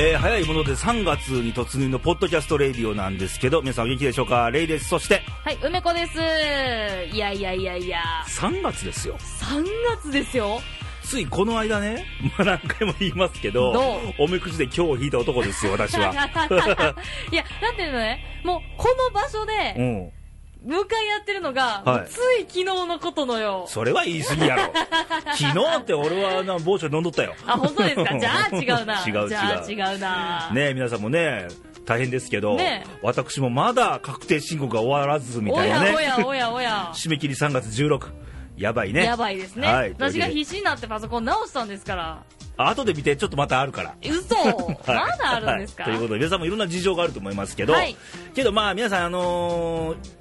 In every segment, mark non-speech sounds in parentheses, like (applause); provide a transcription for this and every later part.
えー早いもので3月に突入のポッドキャストレイディオなんですけど、皆さんお元気でしょうか？レイです。そして、はい、梅子です。いやいやいやいや、3月ですよ。3月ですよ？ついこの間ね、(laughs) まあ、何回も言いますけど、どおみくじで今日を引いた男ですよ、私は。(laughs) いや、なんていうのね、もうこの場所うでん。向かい合ってるのが、はいつい昨日のことのよ。それは言い過ぎやろ。(laughs) 昨日って俺はな、某所で飲んどったよ。あ、本当ですか？じゃあ違うな。(laughs) 違う違うじゃあ違うな。ねえ皆さんもね、大変ですけど、ね私もまだ確定申告が終わらずみおたいなね。やおやおやおや。締め切り3月16。やばいね。やばいですね、はい私が必死になってパソコン直したんですから。あ後で見てちょっとまたあるから。嘘まだあるんですか、はいということで皆さんもいろんな事情があると思いますけど、はいけどまあ皆さんあのー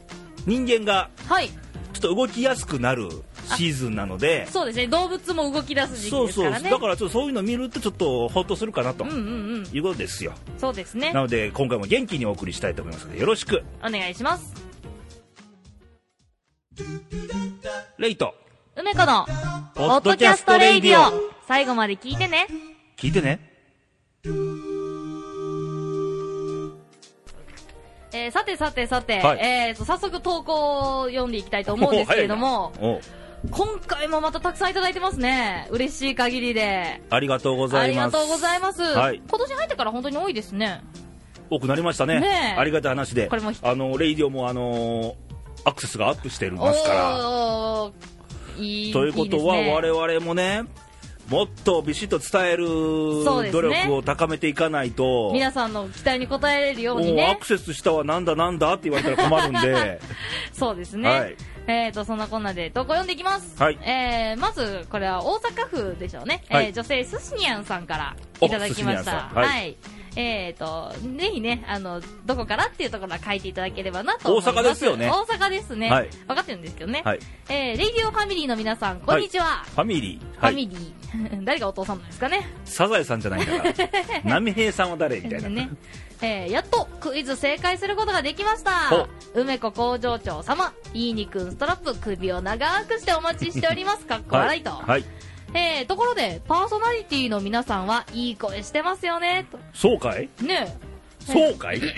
人間がはい。ちょっと動きやすくなるシーズンなのでそうですね。動物も動き出す時期そうそうですからね。だからちょっとそういうの見るとちょっとほっとするかなとうんうんうん。いうことですよ、そうですねな。ので今回も元気にお送りしたいと思いますのでよろしくお願いします。レイト梅子の、ポポッドキャストレイディオ。最後まで聞いてね。聞いてねえー、さてさてさて、はい。えーと、早速投稿を読んでいきたいと思うんですけれども、(laughs) 今回もまたたくさんいただいてますね。嬉しい限りで。ありがとうございます。ありがとうございます。はい。今年入ってから本当に多いですね。多くなりましたね。ねえ。ありがたい話で。これもあのレイディオもあのアクセスがアップしてますから。いいということはね我々もねもっとビシッと伝える努力を高めていかないと、皆さんの期待に応えれるようにねアク。セスしたはなんだなんだって言われたら困るんで (laughs) そうですね。はいえーと、そんなこんなで投稿読んでいきます。はいえー、まず、これは大阪府でしょうね。はいえー、女性スシニャンさんからおいただきました。んはいえーと、ぜひね、あの、どこからっていうところは書いていただければなと思います。大阪ですよね大阪ですね。はい分かってるんですけどね。はいえー、レイディオファミリーの皆さん、こんにちは。ファミリー、フはい、ァミリー。(laughs) 誰がお父さんなんですかね。サザエさんじゃないんだから波平さんは誰みたいな、(laughs) ね。えー、やっとクイズ正解することができましたほ。梅子工場長様、いいにくんストラップ、首を長くしてお待ちしております。かっこ笑いと。はい、えー、ところで、パーソナリティの皆さんはいい声してますよね。と。そうかい？ねそうかい？(laughs)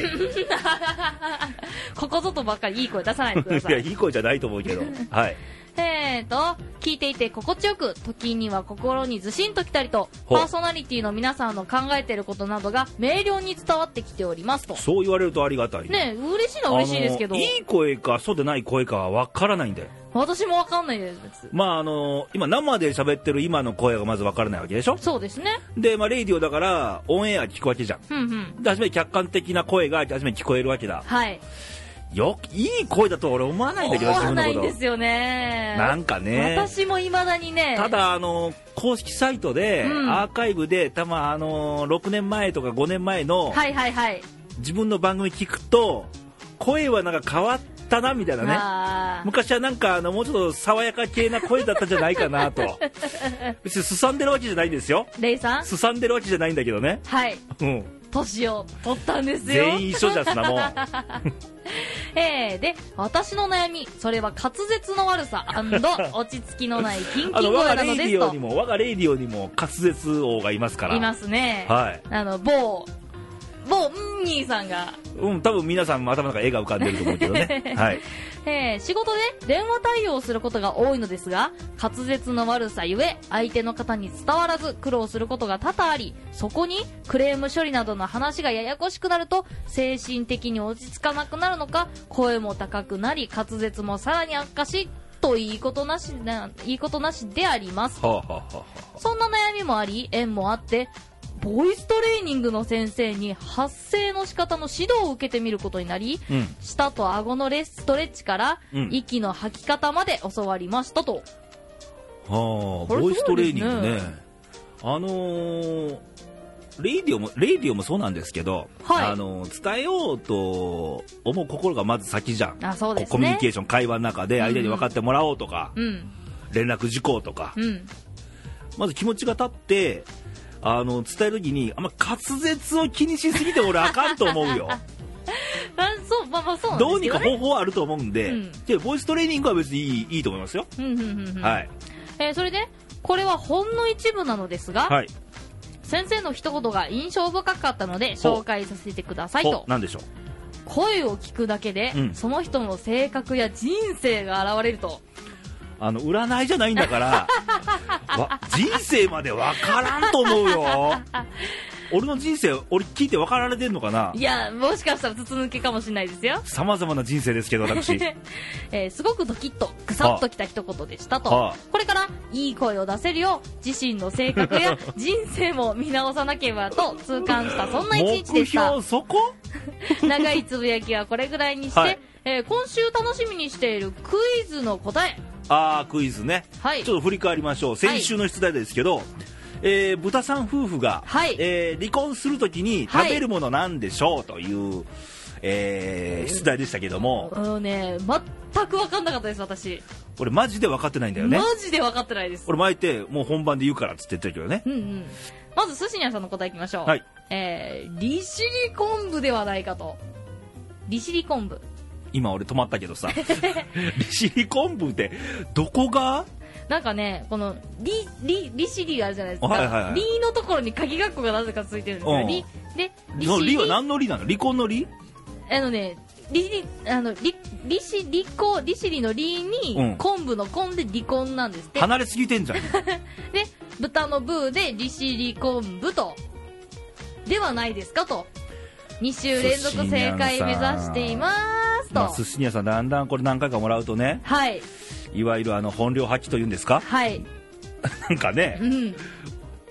ここぞとばっかりいい声出さないでくださやい。いい声じゃないと思うけど。はいえーと、聞いていて心地よく、時には心にずしんときたりと、パーソナリティの皆さんの考えていることなどが明瞭に伝わってきておりますと。そう言われるとありがたいねえ、嬉しいのは嬉しいですけどいい声かそうでない声かは分からないんだよ私もわかんないです。まああの今生で喋ってる今の声がまず分からないわけでしょ？そうですね。でまあレイディオだからオンエア聞くわけじゃんふんふん。で初め客観的な声が初め聞こえるわけだはい。よいい声だと俺思わないんだけど思わない自分のこと。んですよね。なんかね。私も未だにね。ただあの公式サイトで、うん。アーカイブでたまあの6年前とか5年前のはいはいはい。自分の番組聞くと声はなんか変わったなみたいなね。昔はなんかあのもうちょっと爽やか系な声だったんじゃないかなと。(laughs) 別にすさんでるわけじゃないんですよ。レイさん？すさんでるわけじゃないんだけどね。はい。うん年を取ったんですよ。全員一緒じゃそんなもん。(laughs) えー、で、私の悩み、それは滑舌の悪さ落ち着きのないキンあキン声なの我がレイディオに。も我がレイディオにも滑舌王がいますから。いますね。はい。あの、某、某、んーにーさんが、うん多分皆さんも頭の中絵が浮かんでると思うけどね。(laughs) はいえー仕事で電話対応することが多いのですが、滑舌の悪さゆえ、相手の方に伝わらず苦労することが多々あり、そこにクレーム処理などの話がややこしくなると、精神的に落ち着かなくなるのか、声も高くなり、滑舌もさらに悪化し、といいことなしな、いいことなしであります。はあ、はあはあはそんな悩みもあり、縁もあって、ボイストレーニングの先生に発声の仕方の指導を受けてみることになり、あ、うん舌と顎のレストレッチから、うん息の吐き方まで教わりましたと。はあこれボイストレーニングねあのーレイディオもレイディオもそうなんですけど、はいあのー伝えようと思う心がまず先じゃんあ、そうですね。コミュニケーション会話の中で相手に分かってもらおうとか、うん。連絡事項とか、うん。まず気持ちが立ってあの伝える時にあんま滑舌を気にしすぎて俺あかんと思うよ。(laughs) あそう、まあまあそうどうにか。方法はあると思うんで、うん。でボイストレーニングは別にいいいいと思いますよ、うんうんうんうん。はい。えーそれで、これはほんの一部なのですが、はい。先生の一言が印象深かったので紹介させてくださいと。ほなんでしょう？声を聞くだけで、うん。その人の性格や人生が現れるとあの占いじゃないんだからわ人生までわからんと思うよ。俺の人生俺聞いて分かられてんのかな？いやもしかしたら筒抜けかもしれないですよ。さまざまな人生ですけど私。(laughs) えーすごくドキッとぐさっときた一言でしたと、はあ。これからいい声を出せるよう自身の性格や (laughs) 人生も見直さなければと痛感したそんな一日で目した。標そこ？(laughs) 長いつぶやきはこれぐらいにして、はい。えー今週楽しみにしているクイズの答えああクイズね。はい。ちょっと振り返りましょう。先週の出題ですけど、えー豚さん夫婦が、はい。えー離婚するときに食べるものなんでしょうという、えー出題でしたけども。あのね全く分かんなかったです私、俺マジで分かってないんだよね。マジで分かってないです。俺前ってもう本番で言うからっつって言ってるけどね。うんうん。まず寿司にゃんさんの答えいきましょう、はい。えー、利尻昆布ではないかと。利尻昆布今俺止まったけどさ (laughs) 利尻昆布ってどこが？なんかね、この、り、り、利尻があるじゃないですか。はいはいはいりのところに鍵括弧がなぜかついてるんですよ。うんり、で、利その尻。利は何の利なの？離婚の利あのね、りり、あの、り、りし、りこ、利尻のりに、うん昆布の昆で離婚なんですって。離れすぎてんじゃん (laughs) で、豚のブーで利尻昆布と、ではないですかと。2週連続正解目指していますと。まあ寿司屋さんだんだんこれ何回かもらうとねはい。いわゆるあの本領発揮というんですか？はい。(laughs) なんかねうん。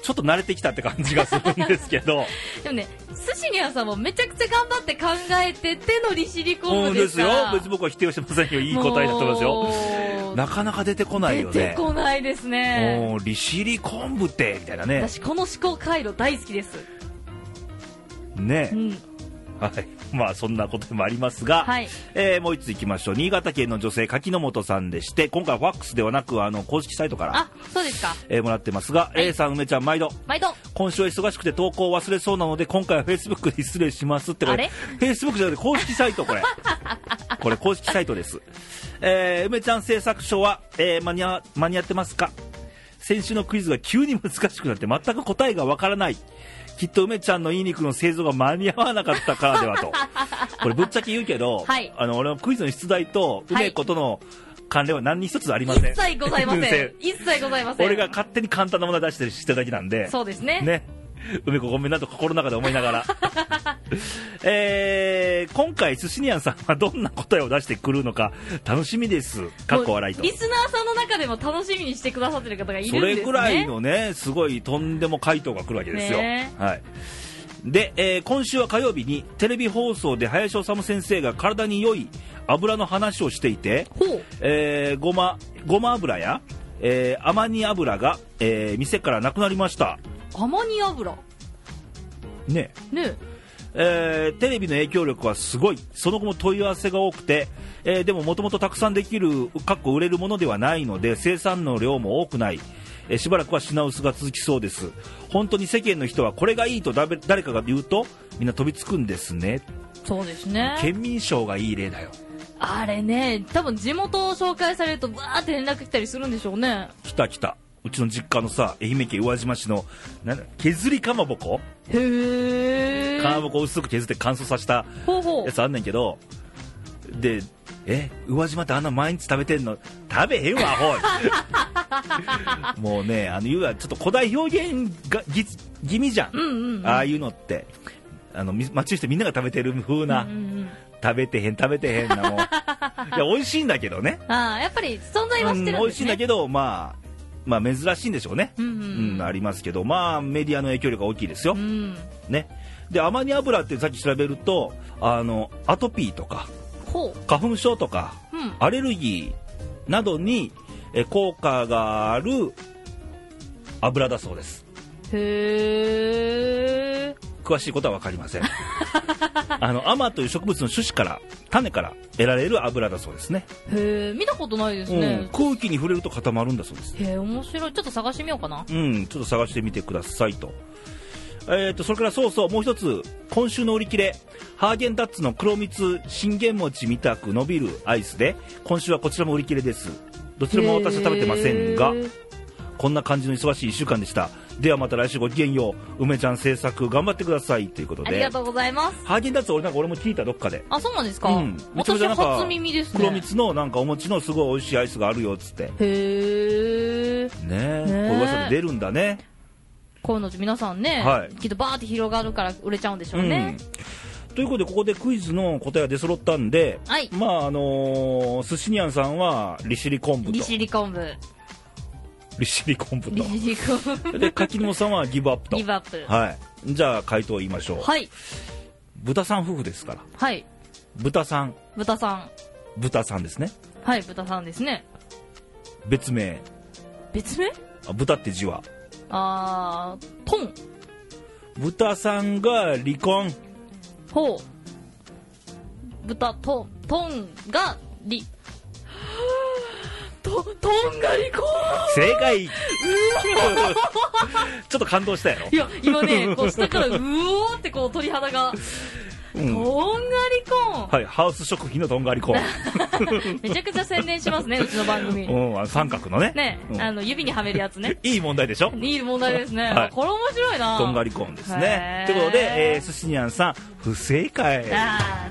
ちょっと慣れてきたって感じがするんですけど (laughs) でもね、寿司にゃんさんもめちゃくちゃ頑張って考えてての利尻昆うん布でですすよから。別に僕は否定はしてませんよいい答えだと思いますよよなかなか出てこないよ出てねこないですね。利尻昆布ってみたいなね私この思考回路大好きです。ねうん。はい。まあそんなこともありますが、はい。えーもう一ついきましょう。新潟県の女性柿の本さんでして今回はファックスではなくあの公式サイトから、あ、そうですか。えーもらってますが、い。A さん梅ちゃん毎度。毎度。今週は忙しくて投稿を忘れそうなので今回はフェイスブックで失礼しますってこれ？フェイスブックじゃなくて公式サイトこれ。(laughs) これ公式サイトです、えー梅ちゃん製作所は、えー間に合間に合ってますか？先週のクイズが急に難しくなって全く答えがわからないきっと梅ちゃんのいい肉の製造が間に合わなかったからではと (laughs) これぶっちゃけ言うけど、はいあの俺はクイズの出題と梅子との関連は何に一つありま一せん、切ございません。(laughs) 一切ございません。俺が勝手に簡単なもの出してしてるだけなんでそうですね。ね。(laughs) 梅子ごめんなと心の中で思いながら。(laughs) えー、今回、寿司ニアンさんはどんな答えを出してくるのか楽しみです。かっこ笑いと。リスナーさんの中でも楽しみにしてくださってる方がいるんそですね。れぐらいのね、すごいとんでも回答が来るわけですよ。ねはい。で、えー今週は火曜日にテレビ放送で林修先生が体に良い油の話をしていて。えーごま、ごま油や、えー、アマニ油が、えー店からなくなりました。アマニ油。ね。ねえーテレビの影響力はすごいその後も問い合わせが多くて、えーでももともとたくさんできるかっこ売れるものではないので生産の量も多くない、えーしばらくは品薄が続きそうです本当に世間の人はこれがいいとだべ誰かが言うとみんな飛びつくんですねそうですね。県民賞がいい例だよあれね、多分地元を紹介されるとバーって連絡来たりするんでしょうね。来た来たうちの実家のさ愛媛県宇和島市のな削りかまぼこ？へえ。かまぼこを薄く削って乾燥させたやつあんねんけどでえ宇和島ってあんな毎日食べてんの？食べへんわほい (laughs) もうねあの要はちょっと古代表現がぎ気味じゃん、う。うんうん、うん。ああいうのってあのみ街の人みんなが食べてる風な、うんうんうん食べてへん食べてへんなもう (laughs) いや美味しいんだけどね、ああ、やっぱり存在はしてるんですね。うん美味しいんだけどまあまあ珍しいんでしょうね、うんうんうん。ありますけど。まあメディアの影響力が大きいですよ、うん。ね。でアマニ油ってさっき調べるとあのアトピーとかほ花粉症とか。アレルギーなどにえ効果がある油だそうです。へえ。詳しいことは分かりません。(laughs) あのアマという植物の種子から種から得られる油だそうですね。へえ、見たことないですうん。ね。空気に触れると固まるんだそうです。へえ、面白い。ちょっと探してみようかな。うん。ちょっと探してみてくださいと。えー、とそれからそうそうもう一つ今週の売り切れ。ハーゲンダッツの黒蜜信玄餅みたく伸びるアイスで今週はこちらも売り切れです。どちらも私は食べてませんがこんな感じの忙しい1週間でしたではまた来週ごきげんよう。梅ちゃん制作頑張ってください。ということで。ありがとうございます。ハーゲンダッツ俺なんか俺も聞いた。どっかで。あそうなんですか、うん。私初耳ですね。黒蜜のなんかお餅のすごい美味しいアイスがあるよっつって。ねへええ。ねえ。こういう噂で出るんだね。こういうの皆さんね、はい。きっとバーって広がるから売れちゃうんでしょうね、うん、ということでここでクイズの答えが出揃ったんで、はい。まああのー、寿司にゃんさんは利尻昆布と。利尻昆布利尻昆布利と。尻昆布で柿沼さんはギブアップと。ギブアップ。はい。じゃあ回答言いましょう、はい。豚さん夫婦ですから。はい。豚さん。豚さん。豚さんですね。はい豚さんですね。別名。別名？あ豚って字は。あートン。豚さんが離婚。ほう。豚トントンがりトトンが離婚正解。(laughs) ちょっと感動したやろ。いや今ね (laughs) こう下からうおーってこう鳥肌が。うん。トンが離婚はい、ハウス食品のとんがりコーン。(laughs) めちゃくちゃ宣伝しますねうちの番組。うん、三角のね。ね、うん。あの指にはめるやつね。いい問題でしょ？いい問題ですね、はい。これ面白いな。とんがりコーンですね。ということで、えー、寿司にゃんさん、不正解。ねあ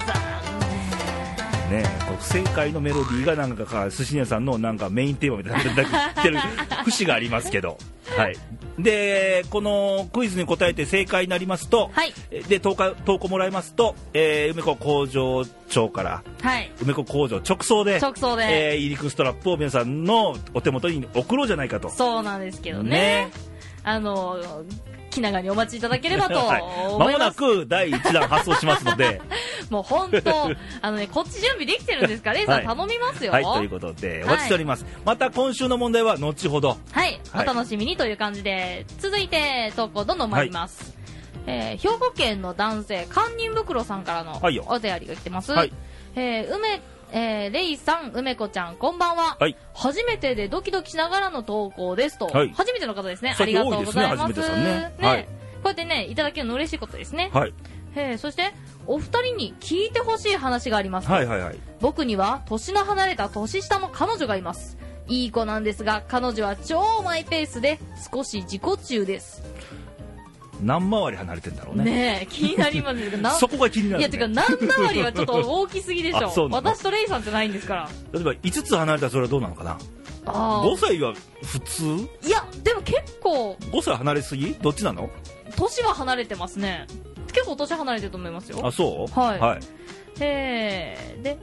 ー残こう不正解のメロディーがなんかか、寿司にゃんさんのなんかメインテーマみたいになってる節がありますけど。はい。で、このクイズに答えて正解になりますと、はいで、投稿、投稿もらいますと、えー、梅子工場長から、はい梅子工場直送で、直送で、えー、イリクストラップを皆さんのお手元に送ろうじゃないかと。そうなんですけどねねあの気長にお待ちいただければとはい、思います、間もなく第1弾発送しますので、(laughs) もう本当あのねこっち準備できてるんですからレイさん、(laughs) はい頼みますよ。はい、ということで、お待ちしております。また今週の問題は後ほど。はい、はい。お楽しみにという感じで、続いて投稿どんどん参ります。えー兵庫県の男性、堪忍袋さんからのお便りが来てます。はい。えー梅、えーレイさん、梅子ちゃん、こんばんは。はい初めてでドキドキしながらの投稿ですと。はい初めての方ですね。あ最りがとうございます。ねはいこうやってね、いただけるの嬉しいことですね。はい。えーそして、お二人に聞いてほしい話がありますと。はいはいはい。僕には年の離れた年下の彼女がいますいい子なんですが彼女は超マイペースで少し自己中です何回り離れてんだろうね。ねえ気になりますけどなそこが気になる、ね。いやてか何回りはちょっと大きすぎでしょ。(laughs) 私とレイさんってないんですから。例えば5つ離れたらそれはどうなのかな。あ ?5 歳は普通？いやでも結構 ?5 歳離れすぎ？どっちなの？年は離れてますね。結構年離れてると思いますよ。あ、そう？はい。はい。えー。で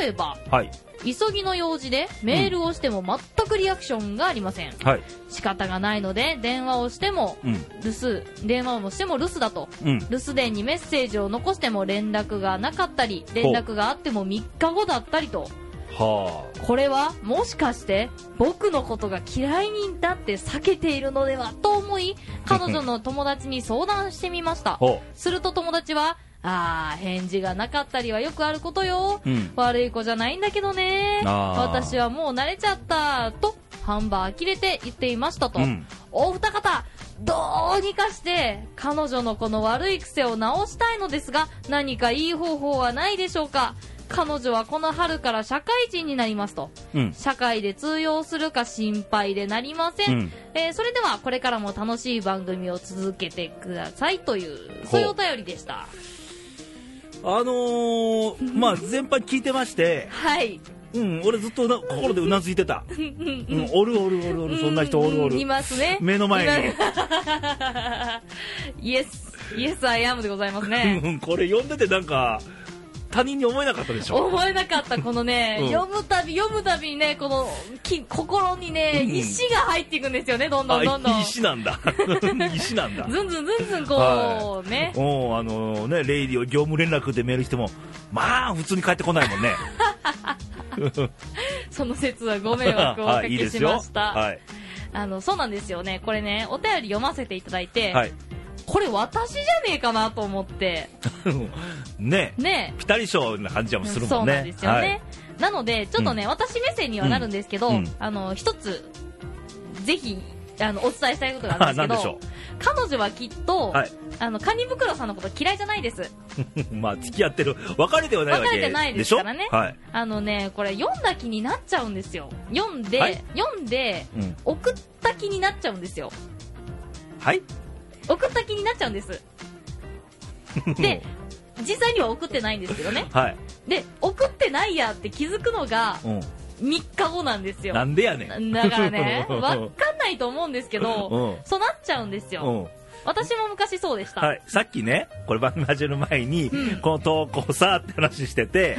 例えば。はい。急ぎの用事でメールをしても全くリアクションがありません、はい。仕方がないので電話をしてもうん。留守電話をしても留守だと。うん。留守電にメッセージを残しても連絡がなかったり連絡があっても3日後だったりと。はこれはもしかして僕のことが嫌いになって避けているのではと思い彼女の友達に相談してみました。すると友達はああ返事がなかったりはよくあることよう。うん。悪い子じゃないんだけどね私はもう慣れちゃったと半ば呆れて言っていましたと、うん。お二方どうにかして彼女のこの悪い癖を直したいのですが何かいい方法はないでしょうか彼女はこの春から社会人になりますとうん。社会で通用するか心配でなりません、うん。えーそれではこれからも楽しい番組を続けてくださいというそういうお便りでしたあのー、まあ、全般聞いてまして、はい。うん、俺ずっとな心でうなずいてた。(laughs) うん、おるおるおるおる、そんな人おるおる。うんい。ますね。目の前に。イエスイエスアイアムでございますね。うん、これ読んでてなんか、他人に思えなかったでしょ思えなかったこのね、うん読むたび読むたびにねこのき心にね、うん石が入っていくんですよねどんどんどんどんあ、石なんだ。(laughs) 石なんだ。ずんずんずんずんこう、はねおあのね、レイディを業務連絡でメールしても、まあ、普通に帰ってこないもんね。(laughs) その説はご迷惑をおかけ。しました、(laughs) はい。あのそうなんですよねこれねお便り読ませていただいて、はい。これ私じゃねえかなと思って。(laughs) ね。ね。ピタリ賞な感じはするもんね。そうなんですよね、なのでちょっとね、うん。私目線にはなるんですけど、うん。あの一つぜひあのお伝えしたいことがあるんですけど彼女はきっと、はい。あのカニ袋さんのこと嫌いじゃないです。(laughs) まあ付き合ってる。別れてはないわけ別れてないですからね。はい、あのねこれ読んだ気になっちゃうんですよ。読んで、はい。読んでうん、送った気になっちゃうんですよ。はい送った気になっちゃうんです。で実際には送ってないんですけどね。(laughs) はい、で送ってないやって気づくのがうん、3日後なんですよ。なんでやねん。だからね (laughs) わかんないと思うんですけど、うん。そうなっちゃうんですよ、うん私も昔そうでした、はい、さっきね、これ番組始める前に、うん。この投稿さって話してて、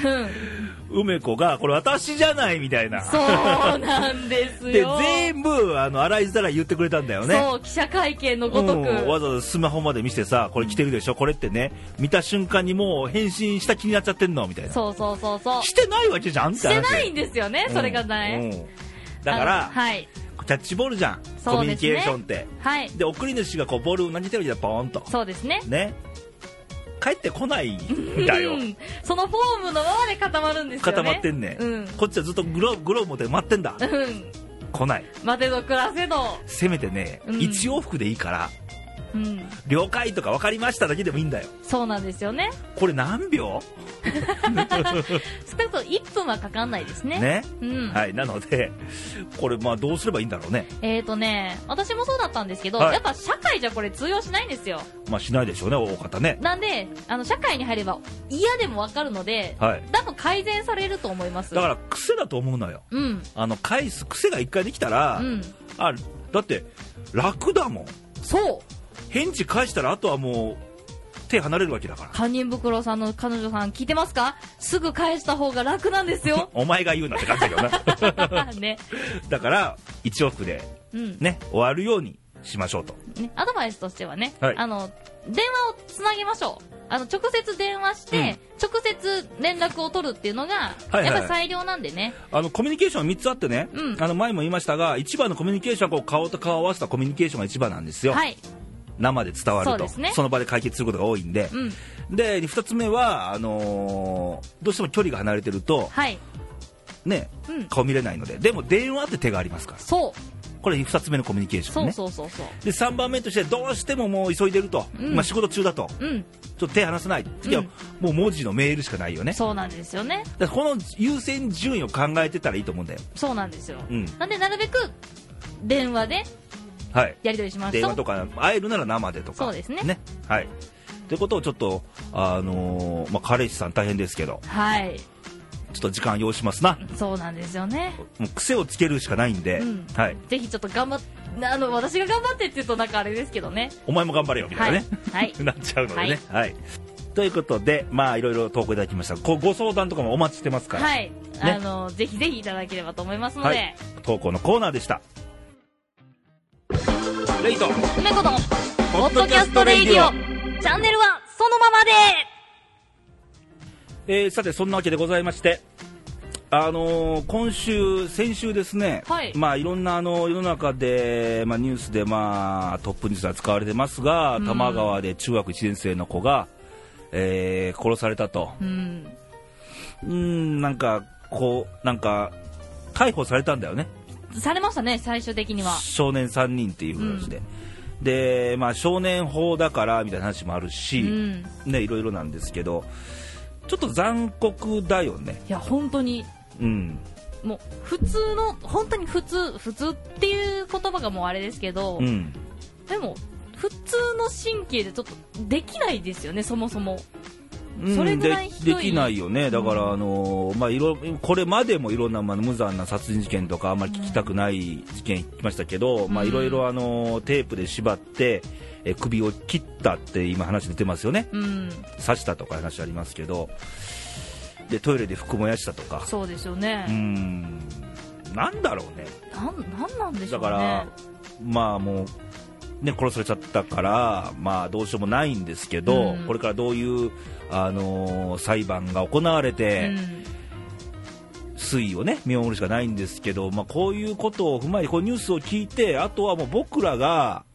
うん。梅子が、これ私じゃないみたいな。そうなんですで、よ全部、あの、洗いざらい言ってくれたんだよね。そう記者会見のごとく、うん。わざわざスマホまで見せてさ、これ来てるでしょ、これってね、見た瞬間にもう返信した気になっちゃってんのみたいな。そうそうそうそう。してないわけじゃんって話。してないんですよね、それがうん。ね、うん。だから、はいキャッチボールじゃん、ね。コミュニケーションって。はい。で、送り主がこうボールを投げてるじゃん、ポーンと。そうですね。ね。帰ってこないんだよ。う。ん。そのフォームのままで固まるんですよね。固まってんね。ん、うん。こっちはずっとグログローブ持って待ってんだ。うん。来ない。待てど暮らせど。せめてね、うん。一往復でいいからうん。了解とか分かりましただけでもいいんだよ。そうなんですよね。これ何秒？少なくとも1分はかかんないですね。ね、うん。はいなのでこれまあどうすればいいんだろうね。えーとね私もそうだったんですけど、はい。やっぱ社会じゃこれ通用しないんですよ。まあしないでしょうね大方ね。なんであの社会に入れば嫌でもわかるのではい。多分改善されると思います。だから癖だと思うのよ。うん。あの返す癖が一回できたら、うん。あだって楽だもん。そう返事返したらあとはもう手離れるわけだから。堪忍袋さんの彼女さん聞いてますか？すぐ返した方が楽なんですよ。(laughs) お前が言うなって感じだけどな。(laughs) ね。だから一往復でうん。ね終わるようにしましょうと。ね、アドバイスとしてはね、はい。あの電話をつなげましょう。あの直接電話して、直接連絡を取るっていうのが、はいはい。やっぱり最良なんでね。あのコミュニケーション3つあってね、うん。あの前も言いましたが一番のコミュニケーションはこう顔と顔を合わせたコミュニケーションが一番なんですよ、はい生で伝わると。そね。の場で解決することが多いんで、うん。で2つ目はあのーどうしても距離が離れてるとはい。ねうん。顔見れないので。でも電話って手がありますから。そう。これ2つ目のコミュニケーションね。そうそうそうで3番目としてどうしてももう急いでると、うん。まあ、仕事中だと。うん。ちょっと手離せない。次はうん。もう文字のメールしかないよね。そうなんですよね。だこの優先順位を考えてたらいいと思うんだよ、そうなんですよ、うん。なんでなるべく電話ではい、やり取りしましょう電話とか会えるなら生でとか。そうですね。はい。ということをちょっとあのーまあ彼氏さん大変ですけど。はい。ちょっと時間要しますな。そうなんですよね。もう癖をつけるしかないんで、うん。はい。ぜひちょっと頑張っあの私が頑張ってって言うとなんかあれですけどね。お前も頑張れよみたいなね、はい。(laughs) なっちゃうのでね。はい、ということでまあいろいろ投稿いただきました。こうご相談とかもお待ちしてますから、はい、あのぜひぜひいただければと思いますので、はい。投稿のコーナーでしたレイト。梅子のポッドキャストレイディオ。チャンネルはそのままで。えーさてそんなわけでございましてあのー今週、先週ですね、はい。まあ、いろんなあの世の中で、まあ、ニュースで、まあ、トップニュースで扱われてますが、うん。多摩川で中学1年生の子が、えー殺されたと、うん。うーん、なんか、こう、なんか、逮捕されたんだよね、されましたね最終的には少年3人っていう話で。で、まあ、少年法だからみたいな話もあるうし、んいね、いろいろなんですけど、ちょっと残酷だよね。や本当にうん。もう普通の本当に普通普通っていう言葉がもうあれですけど、うん。でも普通の神経でちょっとできないですよねそもそもうんそれぐらいひどいでできないよね、だから、うんあのーまあ、いろこれまでもいろんな、まあ、無残な殺人事件とか、あんまり聞きたくない事件聞きましたけど、まあ、うんいろいろ、あのーテープで縛って、え首を切ったって今、話出てますよね、うん。刺したとか話ありますけど、でトイレで服燃やしたとか、そうですよね、うん、なんだろうね、なんなんなんでしょうね。だから、まあもう、ね、殺されちゃったから、まあ、どうしようもないんですけど、うん。これからどういう、あのー裁判が行われて、うん推移をね見守るしかないんですけど、まあ、こういうことを踏まえてこうニュースを聞いてあとはもう僕らが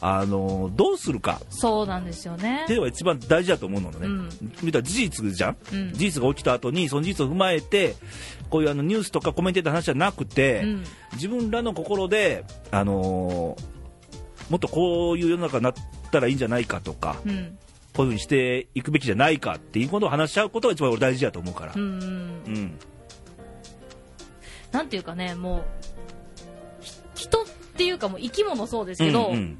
あのどうするか。そうなんですよね。っていうのが一番大事だと思うのね、うん。見たら事実じゃん、うん。事実が起きた後にその事実を踏まえてこういうあのニュースとかコメンテーターの話じゃなくて、うん。自分らの心で、あのーもっとこういう世の中になったらいいんじゃないかとか、うんこういうふうにしていくべきじゃないかっていうことを話し合うことが一番俺大事だと思うからうんうんなんていうかねもう人っていうかもう生き物そうですけど、うんうん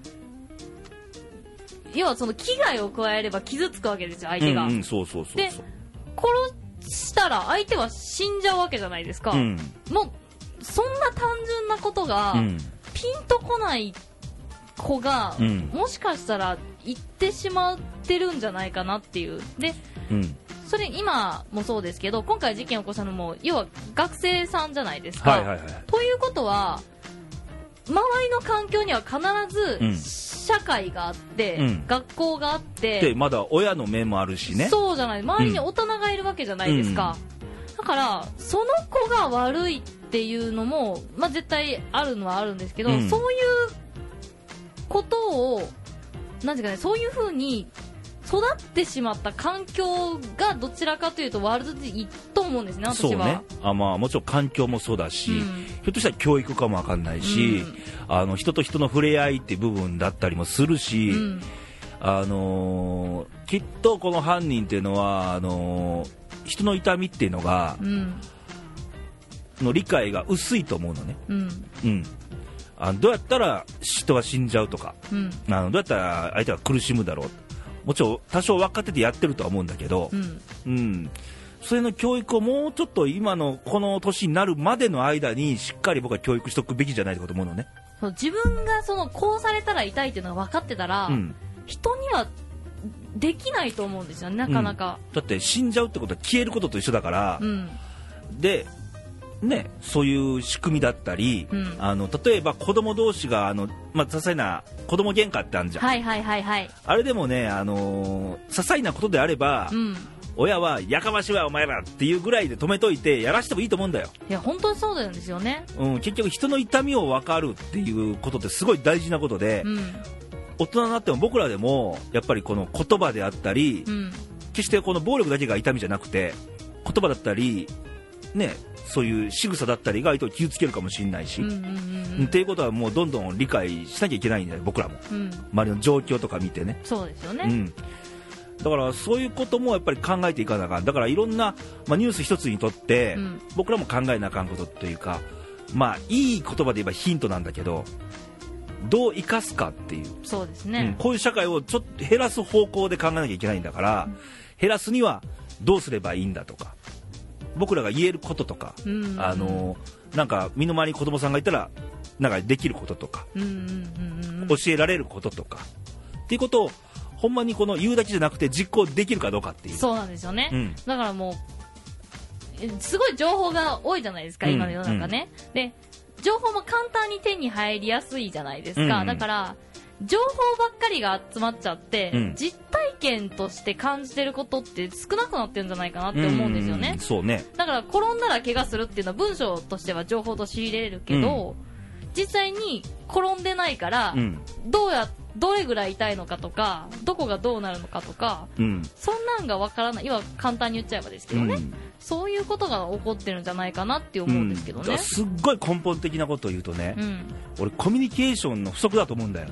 要はその危害を加えれば傷つくわけですよ相手が、で殺したら相手は死んじゃうわけじゃないですか、うんもうそんな単純なことがピンとこない子が、うん。もしかしたら言ってしまってるんじゃないかなっていう。でうん。それ今もそうですけど今回事件を起こしたのも要は学生さんじゃないですか、はいはいはい。ということは周りの環境には必うん。ず社会があって、うん。学校があってでまだ親の目もあるしね。そうじゃない。周りに大人がいるわけじゃないですか、だからその子が悪いっていうのも、まあ、絶対あるのはあるんですけど、うん。そういうことをなんていうかねそういうふうに育ってしまった環境がどちらかというと悪いと思うんですね私は。そうね。あ、まあ、もちろん環境もそうだし、うん。ひょっとしたら教育かもわかんないし、うん。あの人と人の触れ合いっていう部分だったりもするし、うん。あのーきっとこの犯人っていうのはあのー人の痛みっていうのがうん。の理解が薄いと思うのね、うん。うん、あのどうやったら人が死んじゃうとか。うん。あのどうやったら相手が苦しむだろう。もちろん多少分かっててやってるとは思うんだけど。う、ん。うん、それの教育をもうちょっと今のこの年になるまでの間にしっかり僕は教育しておくべきじゃないかと思うのね。そう自分がそのこうされたら痛いっていうのが分かってたら、うん、人にはできないと思うんですよねなかなか、だって死んじゃうってことは消えることと一緒だから。う、ん。で、ね、そういう仕組みだったり、うん。あの例えば子供同士があの、まあ、些細な子供喧嘩ってあるじゃん、はいはいはいはい。あれでもね、あのー些細なことであれば、うん。親はやかましいわお前らっていうぐらいで止めといてやらしてもいいと思うんだよ、いや本当にそうなんですよね。うん、結局人の痛みを分かるっていうことってすごい大事なことで、うん。大人になっても僕らでもやっぱりこの言葉であったり、うん。決してこの暴力だけが痛みじゃなくて言葉だったり、ね、そういう仕草だったりが相手を傷つけるかもしれないし、うんうんうんっていうことはもうどんどん理解しなきゃいけないんだよ僕らも。うん。周りの状況とか見てね、そうですよね、うん、だからそういうこともやっぱり考えていかなあかん。だからいろんな、まあ、ニュース一つにとって、うん。僕らも考えなあかんことというかまあいい言葉で言えばヒントなんだけどどう生かすかっていう。そうですうん。ね、こういう社会をちょっと減らす方向で考えなきゃいけないんだから、減らすにはどうすればいいんだとか僕らが言えることとか、うん。あのなんか身の回りに子供さんがいたらなんかできることとか、うんうんうんうん。教えられることとかっていうことをほんまにこの言うだけじゃなくて実行できるかどうかっていう。そうなんですよね、うん。だからもうえすごい情報が多いじゃないですか、うん。今の世の中ね、で情報も簡単に手に入りやすいじゃないですか、うんうん。だから情報ばっかりが集まっちゃって、うん実体験として感じてることって少なくなってるんじゃないかなって思うんですよね、うんそうね。だから転んだら怪我するっていうのは文章としては情報と仕入れるけど、実際に転んでないから、うん。どうやどれぐらい痛いのかとかどこがどうなるのかとかうん。そんなんがわからない。今簡単に言っちゃえばですけどね、うん。そういうことが起こってるんじゃないかなって思うんですけどね。うん。すっごい根本的なことを言うとね、うん。俺コミュニケーションの不足だと思うんだよ。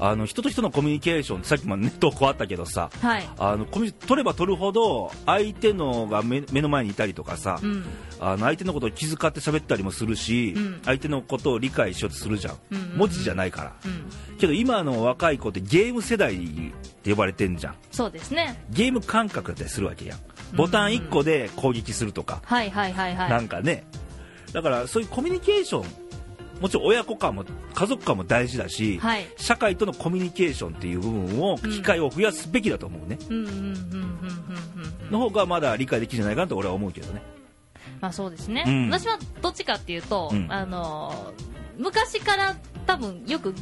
うんあの人と人のコミュニケーションさっきもネットこうあったけどさはい。あの取れば取るほど相手のが目目の前にいたりとかさ、うん。あの相手のことを気遣って喋ったりもするし、うん。相手のことを理解しようとするじゃん、文字じゃないから。うん。けど今の若い子ってゲーム世代って呼ばれてんじゃん。そうですね。ゲーム感覚だったりするわけやん。ボタン1個で攻撃するとか、はいはいはいはい。なんかね。だからそういうコミュニケーションもちろん親子間も家族間も大事だし、はい。社会とのコミュニケーションっていう部分を機会を増やすべきだと思うね、の方がまだ理解できるんじゃないかなと俺は思うけどね。まあそうですね、うん。私はどっちかっていうと、うん。あのー昔から多分よく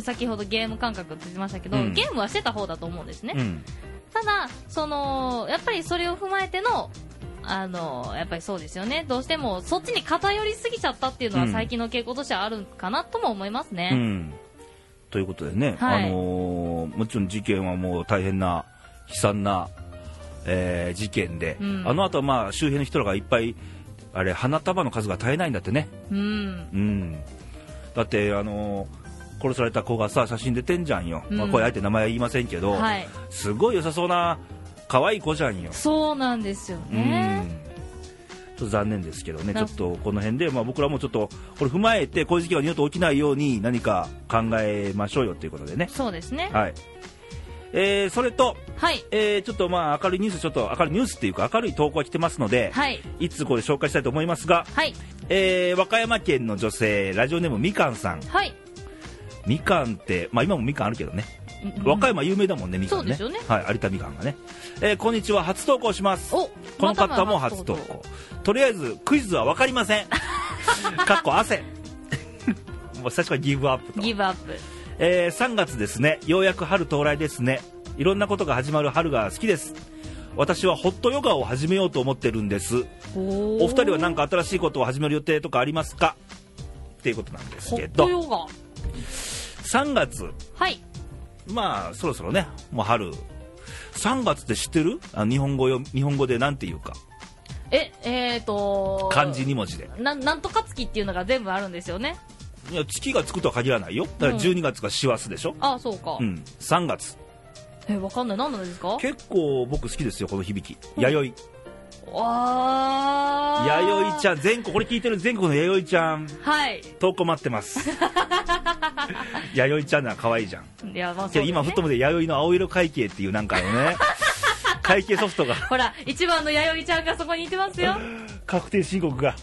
先ほどゲーム感覚って言ってましたけど、うん。ゲームはしてた方だと思うんですね、うん。ただそのやっぱりそれを踏まえてのあのやっぱりそうですよね。どうしてもそっちに偏りすぎちゃったっていうのはうん。最近の傾向としてはあるかなとも思いますうね、ん。ということでね、はい。あのーもちろん事件はもう大変な悲惨な、えー事件で、うん。あの後はまあ周辺の人らがいっぱいあれ花束の数が絶えないんだってね、うん。うん、だって、あのー殺された子がさ写真出てんじゃんよ、うん。まあ、これあえて名前は言いませんけど、はい。すごい良さそうな可愛い子じゃんよ。そうなんですようん。ねちょっと残念ですけどね、ちなょっとこの辺で、まあ、僕らもちょっとこれ踏まえて、こういう事件が二度と起きないように何か考えましょうよということでね。そうですね。はい。えーそれと、はい。えーちょっとまあ明るいニュース、ちょっと明るいニュースっていうか、明るい投稿が来てますので、はい。いつこれ紹介したいと思いますが、はい。えー和歌山県の女性、ラジオネームみかんさん、はい。みかんって、まあ、今もみかんあるけどね、うん和歌山有名だもんね、みかんね、ねはい、有田みかんがね、えーこんにちは、初投稿します。おこの方も初投稿。とりあえず、クイズは分かりません。(laughs) かっこ汗。もう最初からギブアップと。ギブアップえー3月ですね。ようやく春到来ですね。いろんなことが始まる春が好きです。私はホットヨガを始めようと思ってるんです。おお二人は何か新しいことを始める予定とかありますか？っていうことなんですホけど、ットヨガ3月、はいまあそろそろね、もう春。3月って知ってる？あ日本語よ日本語でなんていうか。ええーと漢字2文字で。ななんとか月っていうのが全部あるんですよね？いや月がつくとは限らないよ。だから12月が師走でしょ、あそうか、うん、3月。えわかんない。何なんですか？結構僕好きですよこの響き。弥生弥生ちゃん全国これ聞いてる全国の弥生ちゃん。はい。投稿待ってます。(laughs) 弥生ちゃんな可愛いじゃん。いやまあけど今ふっともで弥生の青色会計っていうなんかあのね (laughs) 会計ソフトが。ほら一番の弥生ちゃんがそこにいてますよ。確定申告が。